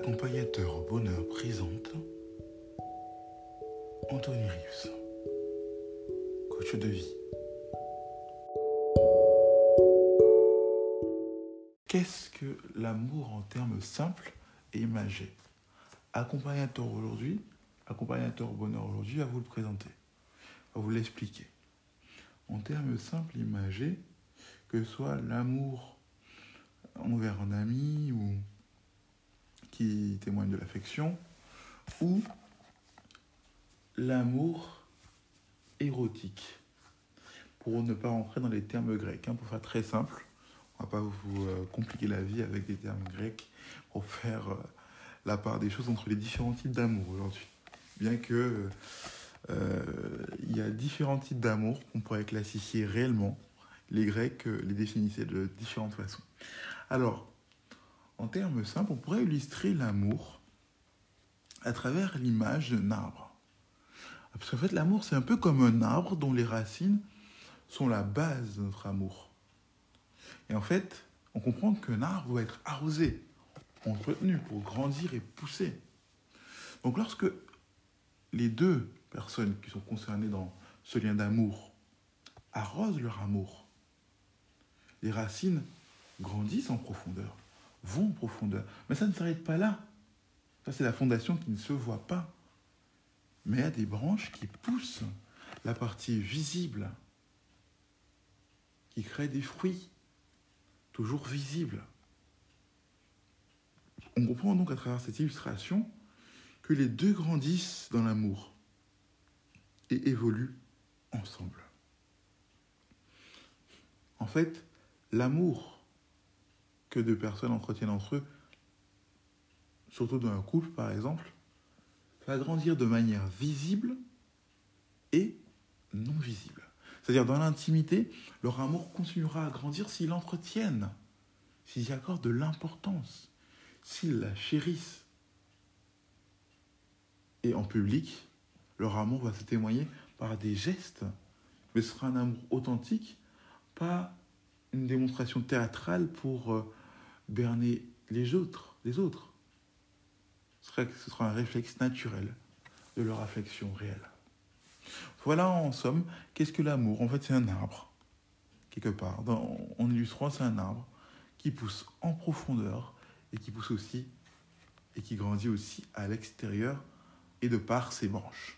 Accompagnateur bonheur présente Anthony Rius, coach de vie. Qu'est-ce que l'amour en termes simples et imagés? Accompagnateur aujourd'hui, accompagnateur bonheur aujourd'hui va vous le présenter, va vous l'expliquer. En termes simples et imagés, que ce soit l'amour envers un ami ou qui témoigne de l'affection, ou l'amour érotique. Pour ne pas rentrer dans les termes grecs, hein, pour faire très simple, on va pas vous euh, compliquer la vie avec des termes grecs pour faire euh, la part des choses entre les différents types d'amour aujourd'hui. Bien que euh, il y a différents types d'amour qu'on pourrait classifier réellement. Les Grecs les définissaient de différentes façons. Alors, en termes simples, on pourrait illustrer l'amour à travers l'image d'un arbre. Parce qu'en fait, l'amour, c'est un peu comme un arbre dont les racines sont la base de notre amour. Et en fait, on comprend qu'un arbre doit être arrosé, entretenu pour grandir et pousser. Donc lorsque les deux personnes qui sont concernées dans ce lien d'amour arrosent leur amour, les racines grandissent en profondeur vont en profondeur. Mais ça ne s'arrête pas là. Ça, c'est la fondation qui ne se voit pas. Mais il y a des branches qui poussent la partie visible, qui crée des fruits, toujours visibles. On comprend donc à travers cette illustration que les deux grandissent dans l'amour et évoluent ensemble. En fait, l'amour que deux personnes entretiennent entre eux, surtout dans un couple par exemple, va grandir de manière visible et non visible. C'est-à-dire dans l'intimité, leur amour continuera à grandir s'ils l'entretiennent, s'ils y accordent de l'importance, s'ils la chérissent. Et en public, leur amour va se témoigner par des gestes, mais ce sera un amour authentique, pas une démonstration théâtrale pour euh, berner les autres, les autres. Ce sera, ce sera un réflexe naturel de leur affection réelle. Voilà en somme, qu'est-ce que l'amour? En fait, c'est un arbre, quelque part. En illustrant, c'est un arbre qui pousse en profondeur et qui pousse aussi et qui grandit aussi à l'extérieur et de par ses branches.